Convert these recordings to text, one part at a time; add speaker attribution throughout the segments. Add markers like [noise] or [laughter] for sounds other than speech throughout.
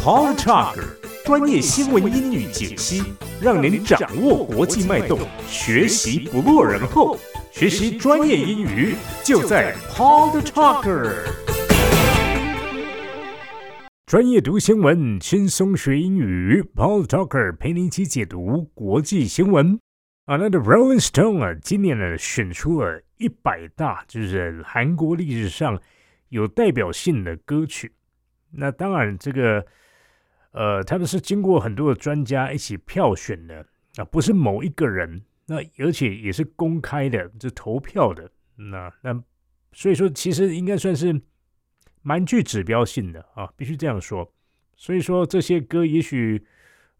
Speaker 1: Paul Talker 专业新闻英语解析，让您掌握国际脉动，学习不落人后。学习专业英语就在 Paul Talker。专业读新闻，轻松学英语。Paul Talker 陪你一起解读国际新闻。啊，那的 Rolling Stone 啊，今年呢选出了一百大，就是韩国历史上有代表性的歌曲。那当然，这个。呃，他们是经过很多的专家一起票选的啊，不是某一个人，那而且也是公开的，就投票的，那那所以说其实应该算是蛮具指标性的啊，必须这样说。所以说这些歌也许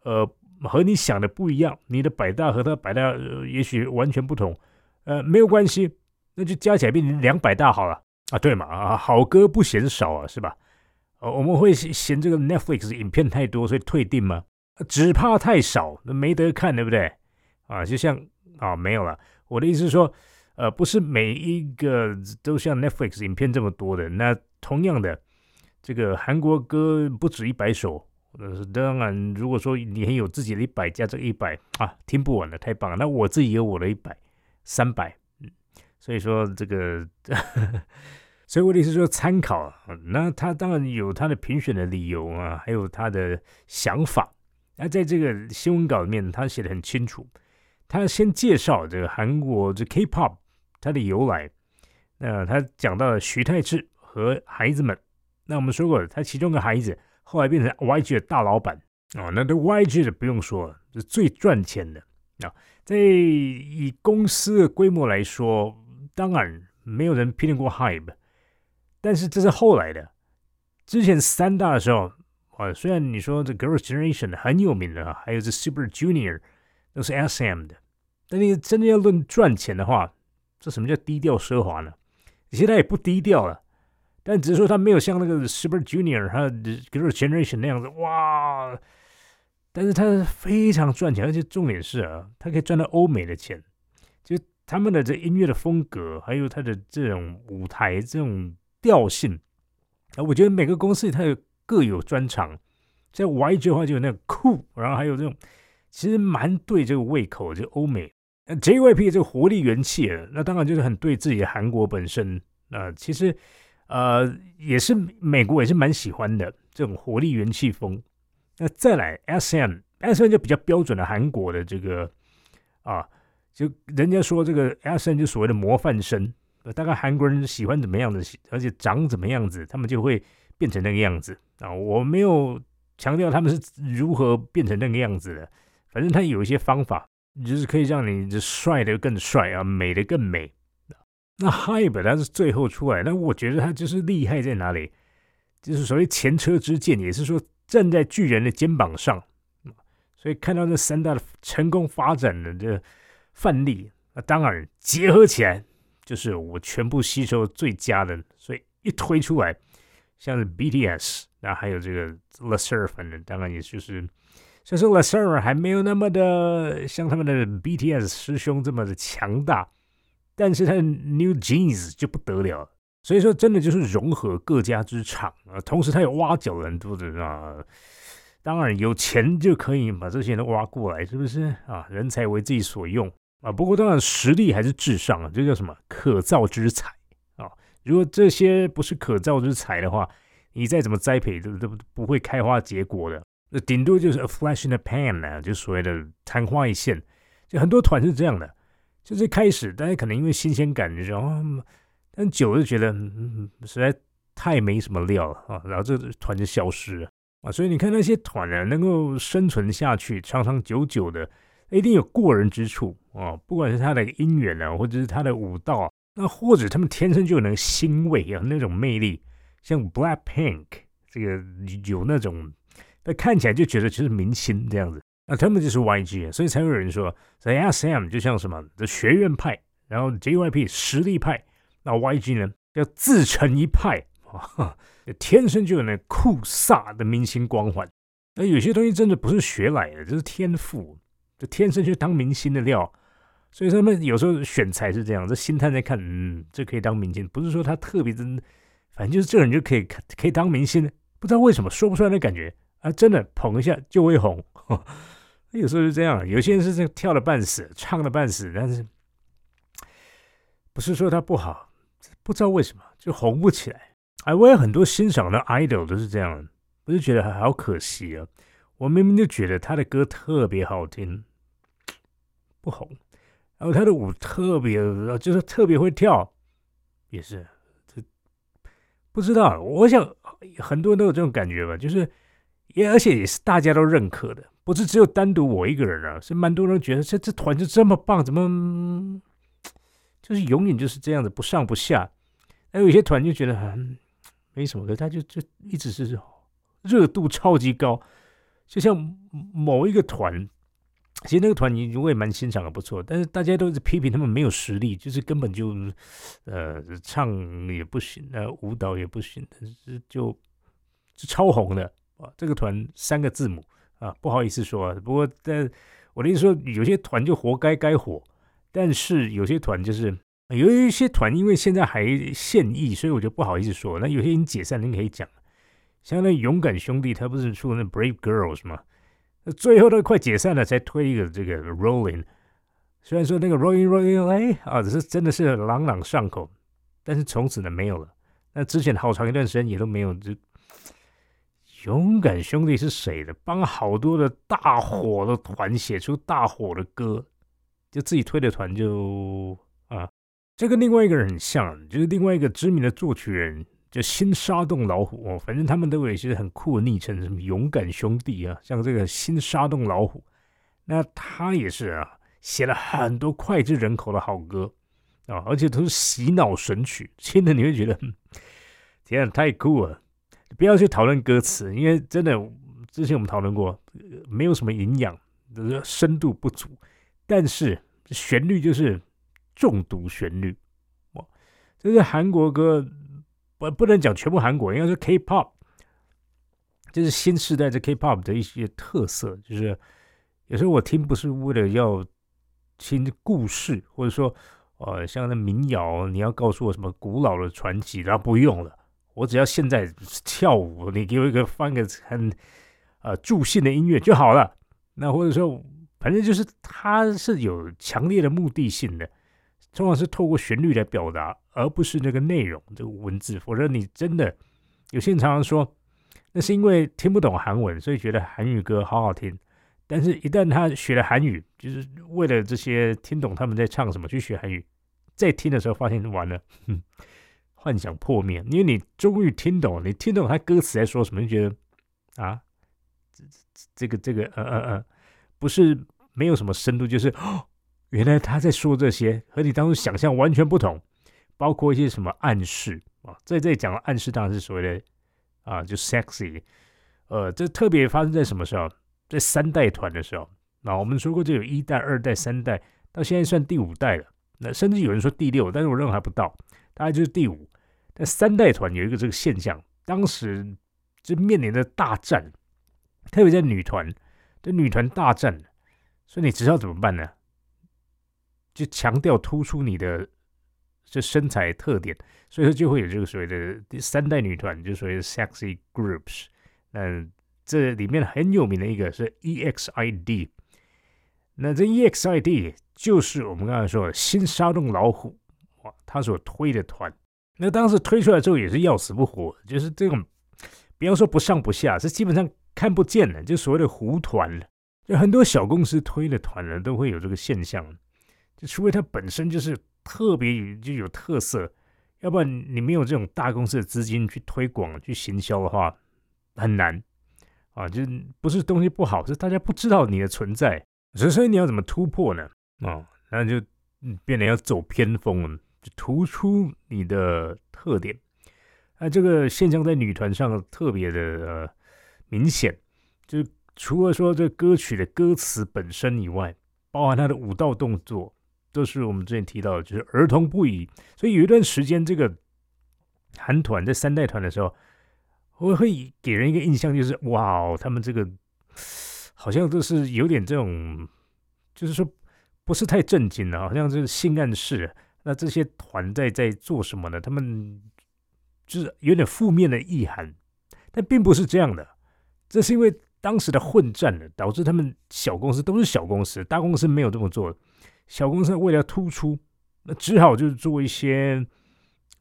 Speaker 1: 呃和你想的不一样，你的百大和他百大也许完全不同，呃没有关系，那就加起来变成两百大好了啊，对嘛啊，好歌不嫌少啊，是吧？哦，我们会嫌这个 Netflix 影片太多，所以退订吗？只怕太少，那没得看，对不对？啊，就像啊，没有了。我的意思是说，呃，不是每一个都像 Netflix 影片这么多的。那同样的，这个韩国歌不止一百首。呃，当然，如果说你很有自己的一百加这一百啊，听不完了，太棒了。那我自己有我的一百三百，嗯，所以说这个。所以我的意思说，参考，那他当然有他的评选的理由啊，还有他的想法。那在这个新闻稿里面，他写的很清楚。他先介绍这个韩国这 K-pop 它的由来。那他讲到了徐太志和孩子们。那我们说过，他其中个孩子后来变成 YG 的大老板哦。那这 YG 的不用说，是最赚钱的啊。在以公司的规模来说，当然没有人拼得过 Hype。但是这是后来的，之前三大的时候啊，虽然你说这 Girls Generation 很有名的，还有这 Super Junior 都是 SM 的，但你真的要论赚钱的话，这什么叫低调奢华呢？现在也不低调了，但只是说他没有像那个 Super Junior 还有 Girls Generation 那样子哇，但是他非常赚钱，而且重点是啊，他可以赚到欧美的钱，就他们的这音乐的风格，还有他的这种舞台这种。调性啊，我觉得每个公司它有各有专长。在 YG 的话就有那个酷，然后还有这种其实蛮对这个胃口，就欧美。JYP 这个活力元气，那当然就是很对自己的韩国本身啊。其实呃也是美国也是蛮喜欢的这种活力元气风。那再来 SM，SM 就比较标准的韩国的这个啊，就人家说这个 SM 就所谓的模范生。大概韩国人喜欢怎么样的，而且长怎么样子，他们就会变成那个样子啊！我没有强调他们是如何变成那个样子的，反正他有一些方法，就是可以让你帅的更帅啊，美的更美。那 Hype 他是最后出来，那我觉得他就是厉害在哪里？就是所谓前车之鉴，也是说站在巨人的肩膀上，所以看到这三大的成功发展的这范例，那当然结合起来。就是我全部吸收最佳的，所以一推出来，像是 BTS，那还有这个 l e s e r 反正当然也就是，虽然说 l e s e r 还没有那么的像他们的 BTS 师兄这么的强大，但是他的 New Jeans 就不得了，所以说真的就是融合各家之长啊，同时他有挖角很多的啊，当然有钱就可以把这些人挖过来，是不是啊？人才为自己所用。啊，不过当然实力还是至上啊，这叫什么可造之材啊？如果这些不是可造之材的话，你再怎么栽培都都不会开花结果的。那顶多就是 a flash in the pan 呢，就所谓的昙花一现。就很多团是这样的，就是开始大家可能因为新鲜感，就哦，但久了就觉得嗯实在太没什么料了啊，然后这团就消失了啊。所以你看那些团啊，能够生存下去，长长久久的。一定有过人之处啊！不管是他的姻缘啊，或者是他的舞蹈，那或者他们天生就有那个欣慰啊，那种魅力，像 Black Pink 这个有那种，那看起来就觉得就是明星这样子。那他们就是 YG，所以才有人说在，SM 就像什么的学院派，然后 JYP 实力派，那 YG 呢要自成一派啊，天生就有那酷飒的明星光环。那有些东西真的不是学来的，这是天赋。就天生就当明星的料，所以他们有时候选材是这样。这心态在看，嗯，这可以当明星，不是说他特别的，反正就是这人就可以可以当明星。不知道为什么说不出来的感觉啊，真的捧一下就会红。[laughs] 有时候是这样，有些人是这跳的半死，唱的半死，但是不是说他不好，不知道为什么就红不起来。哎，我有很多欣赏的 idol 都是这样，我就觉得好可惜啊。我明明就觉得他的歌特别好听，[tsk] 不红，然后他的舞特别，就是特别会跳，也是。这不知道。我想很多人都有这种感觉吧，就是也而且也是大家都认可的，不是只有单独我一个人啊，是蛮多人觉得这这团就这么棒，怎么就是永远就是这样子不上不下。还有一些团就觉得很没什么，他就就一直是热度超级高。就像某一个团，其实那个团你我也蛮欣赏的，不错。但是大家都是批评他们没有实力，就是根本就呃唱也不行，呃舞蹈也不行，但是就就超红的啊。这个团三个字母啊，不好意思说。不过但我的意思说，有些团就活该该火，但是有些团就是有一些团因为现在还现役，所以我就不好意思说。那有些人解散，你可以讲。像那勇敢兄弟，他不是出那 Brave Girls 吗？那最后都快解散了，才推一个这个 Rolling。虽然说那个 Rolling Rolling 哎啊，只是真的是朗朗上口，但是从此呢没有了。那之前好长一段时间也都没有。这勇敢兄弟是谁的？帮好多的大火的团写出大火的歌，就自己推的团就啊，这跟另外一个人很像，就是另外一个知名的作曲人。就新沙洞老虎哦，反正他们都有一些很酷的昵称，什么勇敢兄弟啊，像这个新沙洞老虎，那他也是啊，写了很多脍炙人口的好歌啊，而且都是洗脑神曲，听了你会觉得天啊，太酷了！不要去讨论歌词，因为真的之前我们讨论过，没有什么营养，深度不足，但是旋律就是中毒旋律哇，这是韩国歌。不不能讲全部韩国，应该是 K-pop，就是新时代的 K-pop 的一些特色。就是有时候我听不是为了要听故事，或者说呃像那民谣，你要告诉我什么古老的传奇，然后不用了，我只要现在跳舞，你给我一个放个很呃助兴的音乐就好了。那或者说，反正就是它是有强烈的目的性的。通常是透过旋律来表达，而不是那个内容这个文字。否则你真的有些人常常说，那是因为听不懂韩文，所以觉得韩语歌好好听。但是，一旦他学了韩语，就是为了这些听懂他们在唱什么去学韩语，在听的时候发现完了，幻想破灭。因为你终于听懂，你听懂他歌词在说什么，就觉得啊，这这个这个呃呃呃，不是没有什么深度，就是。原来他在说这些，和你当初想象完全不同，包括一些什么暗示啊，在这里讲的暗示当然是所谓的啊，就 sexy，呃，这特别发生在什么时候？在三代团的时候，那我们说过，这有一代、二代、三代，到现在算第五代了。那甚至有人说第六，但是我认为还不到，大概就是第五。但三代团有一个这个现象，当时就面临着大战，特别在女团，这女团大战，所以你知道怎么办呢？就强调突出你的这身材特点，所以说就会有这个所谓的第三代女团，就所谓的 sexy groups。那这里面很有名的一个是 EXID。那这 EXID 就是我们刚才说的新沙洞老虎哇，他所推的团。那当时推出来之后也是要死不活，就是这种不要说不上不下，是基本上看不见的，就所谓的糊团了。就很多小公司推的团呢，都会有这个现象。就除非它本身就是特别有就有特色，要不然你没有这种大公司的资金去推广、去行销的话，很难啊。就不是东西不好，是大家不知道你的存在。所以所以你要怎么突破呢？啊，那就变得要走偏锋，就突出你的特点。那这个现象在女团上特别的呃明显，就除了说这歌曲的歌词本身以外，包含它的舞蹈动作。都是我们之前提到的，就是儿童不宜。所以有一段时间，这个韩团在三代团的时候，我会给人一个印象，就是哇哦，他们这个好像都是有点这种，就是说不是太正经的，好像是性暗示。那这些团在在做什么呢？他们就是有点负面的意涵，但并不是这样的。这是因为当时的混战呢，导致他们小公司都是小公司，大公司没有这么做。小公司为了突出，那只好就是做一些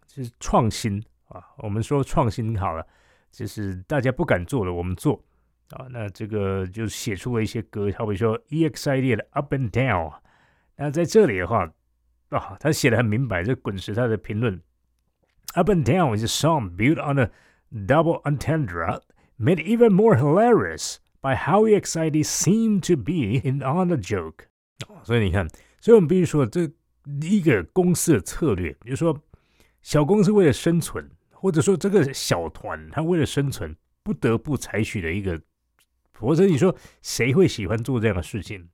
Speaker 1: 就是创新啊。我们说创新好了，就是大家不敢做的，我们做啊。那这个就写出了一些歌，好比说 EXID 的 Up and Down。那在这里的话啊，他写的很明白，这滚石他的评论 Up and Down is a song built on a double entendre, made even more hilarious by how EXID seemed to be in on the joke。所以你看。所以我们必须说，这一个公司的策略，比如说小公司为了生存，或者说这个小团他为了生存不得不采取的一个，否则你说谁会喜欢做这样的事情？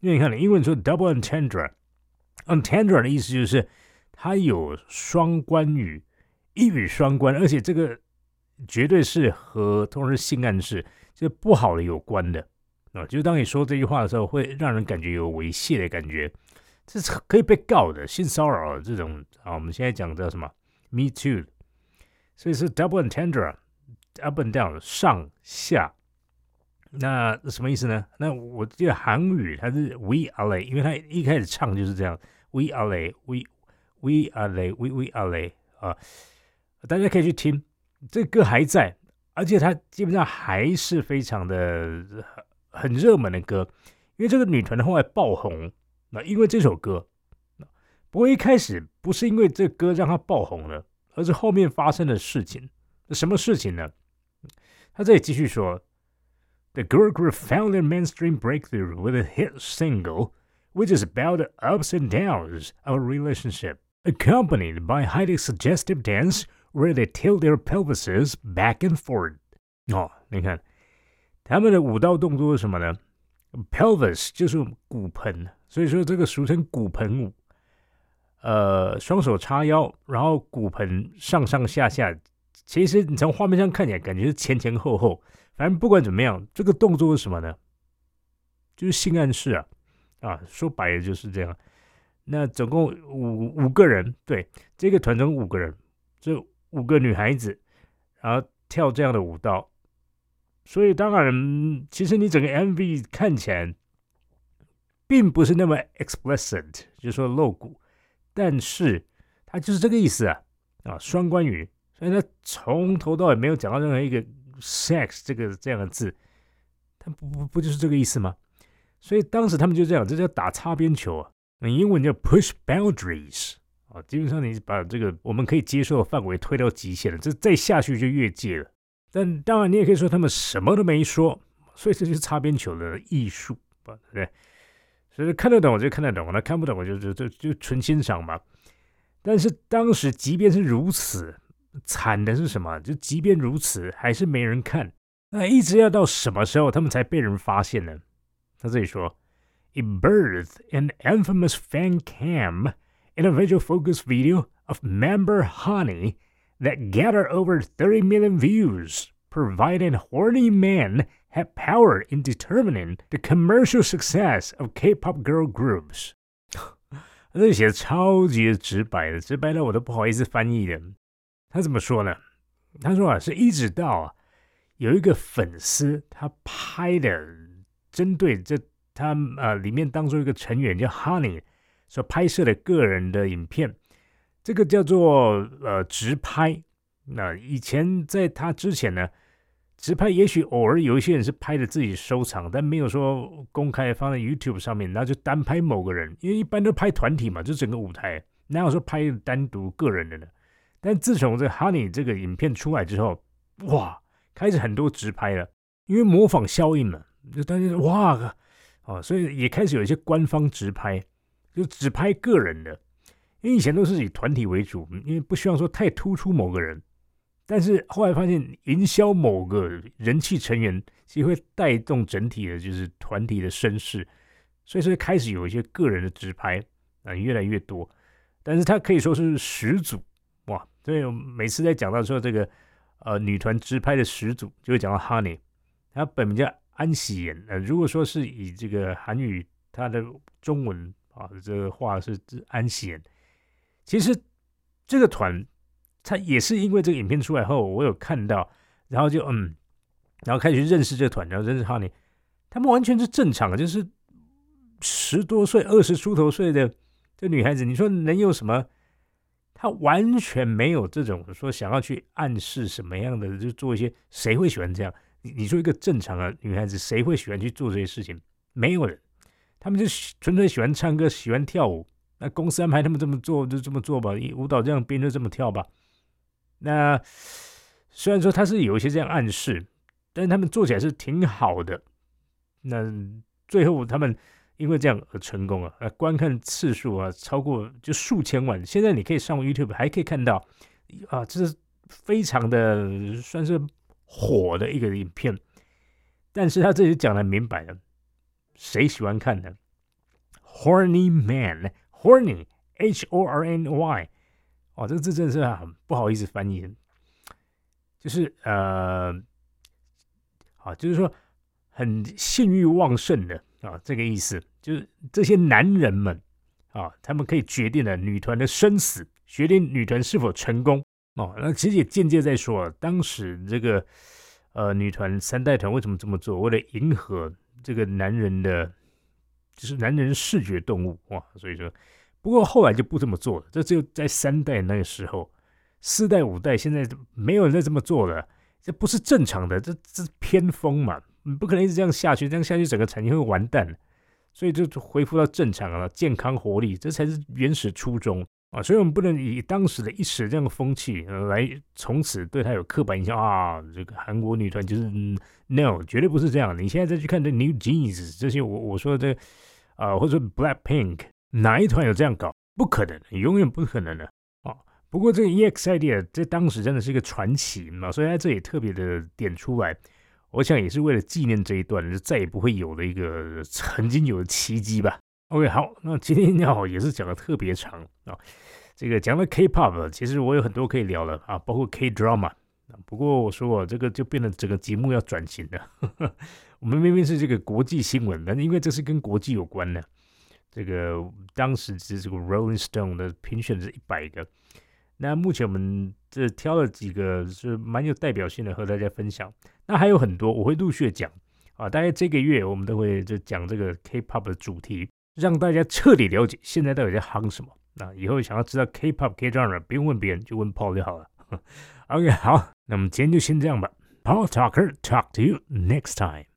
Speaker 1: 因为你看，英文说 double entendre，entendre 的意思就是它有双关语，一语双关，而且这个绝对是和同时性暗示，就是不好的有关的。啊，就是当你说这句话的时候，会让人感觉有猥亵的感觉，这是可以被告的，性骚扰这种啊。我们现在讲的什么？Me too，所以是 double and Tender”，up and down，上下。那什么意思呢？那我记得韩语它是 we are，lay”，因为它一开始唱就是这样，we are lay”，“we we are lay”，“we we are 啊。大家可以去听，这歌还在，而且它基本上还是非常的。很热门的歌，因为这个女团的后来爆红，那因为这首歌，不过一开始不是因为这歌让她爆红了，而是后面发生的事情。什么事情呢？他这里继续说：“The girl group found their mainstream breakthrough with a hit single, which is about the ups and downs of a relationship, accompanied by highly suggestive dance where they tilt their pelvises back and forth。”哦，你看。他们的舞蹈动作是什么呢？Pelvis 就是骨盆，所以说这个俗称骨盆舞。呃，双手叉腰，然后骨盆上上下下。其实你从画面上看起来，感觉是前前后后。反正不管怎么样，这个动作是什么呢？就是性暗示啊！啊，说白了就是这样。那总共五五个人，对，这个团中五个人，这五个女孩子，然后跳这样的舞蹈。所以当然，其实你整个 MV 看起来并不是那么 explicit，就是说露骨，但是它就是这个意思啊啊，双关语，所以它从头到尾没有讲到任何一个 sex 这个这样的字，它不不不就是这个意思吗？所以当时他们就这样，这叫打擦边球啊，那英文叫 push boundaries 啊，基本上你把这个我们可以接受的范围推到极限了，这再下去就越界了。但当然，你也可以说他们什么都没说，所以这就是擦边球的艺术吧，对不对？所以看得懂我就看得懂，那看不懂我就就就就纯欣赏嘛。但是当时即便是如此，惨的是什么？就即便如此，还是没人看。那一直要到什么时候他们才被人发现呢？他这里说：“It birth an infamous fan cam in a visual focus video of member Honey。” that gather over 30 million views, providing horny men have power in determining the commercial success of K-pop girl groups. [laughs] 这写的超级直白的，直白到我都不好意思翻译的。他怎么说呢？他说啊，是一直到啊，有一个粉丝他拍的，针对这他呃里面当中一个成员叫 Honey 所拍摄的个人的影片。这个叫做呃直拍，那以前在他之前呢，直拍也许偶尔有一些人是拍的自己收藏，但没有说公开放在 YouTube 上面，那就单拍某个人，因为一般都拍团体嘛，就整个舞台，哪有说拍单独个人的呢？但自从这 Honey 这个影片出来之后，哇，开始很多直拍了，因为模仿效应嘛，就大家哇，哦，所以也开始有一些官方直拍，就只拍个人的。因为以前都是以团体为主，因为不希望说太突出某个人，但是后来发现营销某个人气成员，其实会带动整体的，就是团体的声势，所以说开始有一些个人的直拍啊越来越多，但是他可以说是始祖哇！所以每次在讲到说这个呃女团直拍的始祖，就会讲到 Honey，他本名叫安喜妍，呃，如果说是以这个韩语，他的中文啊这个话是安喜妍。其实这个团，他也是因为这个影片出来后，我有看到，然后就嗯，然后开始认识这个团，然后认识哈尼他们完全是正常的，就是十多岁、二十出头岁的这女孩子，你说能有什么？她完全没有这种说想要去暗示什么样的，就做一些谁会喜欢这样？你你说一个正常的女孩子，谁会喜欢去做这些事情？没有人，他们就纯粹喜欢唱歌，喜欢跳舞。那公司安排他们这么做，就这么做吧。舞蹈这样编就这么跳吧。那虽然说他是有一些这样暗示。但是他们做起来是挺好的，那最后他们因为这样而成功啊，呃，观看次数啊超过就数千万。现在你可以上 YouTube 还可以看到啊，这是非常的算是火的一个影片。但是他这里讲的明白了，谁喜欢看呢？Horny man，Horny，H O R N Y，哦，这个字真的是很不好意思翻译，就是呃。啊，就是说很性欲旺盛的啊，这个意思就是这些男人们啊，他们可以决定了女团的生死，决定女团是否成功哦。那其实也间接在说，当时这个呃女团三代团为什么这么做？为了迎合这个男人的，就是男人视觉动物哇。所以说，不过后来就不这么做了。这只有在三代那个时候，四代五代现在没有人再这么做了。这不是正常的，这这是偏锋嘛，你不可能一直这样下去，这样下去整个产业会完蛋。所以就恢复到正常了，健康活力，这才是原始初衷啊！所以我们不能以当时的一时这样的风气来从此对他有刻板印象啊。这个韩国女团就是嗯 no，绝对不是这样。你现在再去看这 New Jeans 这些，我我说的这啊，或者说 Black Pink 哪一团有这样搞？不可能，永远不可能的啊。不过这个 EXID 在当时真的是一个传奇嘛，所以在这里特别的点出来，我想也是为了纪念这一段就再也不会有的一个曾经有的奇迹吧。OK，好，那今天要也是讲的特别长啊，这个讲了 K-pop，其实我有很多可以聊的啊，包括 K-drama。不过我说我这个就变得整个节目要转型了，[laughs] 我们明明是这个国际新闻，但是因为这是跟国际有关的，这个当时是这个 Rolling Stone 的评选是一百个。那目前我们这挑了几个是蛮有代表性的，和大家分享。那还有很多我会陆续讲啊，大概这个月我们都会就讲这个 K-pop 的主题，让大家彻底了解现在到底在夯什么。那以后想要知道 K-pop、K-drama，不用问别人，就问 Paul 就好了。[laughs] OK，好，那么今天就先这样吧。Paul Talker talk to you next time.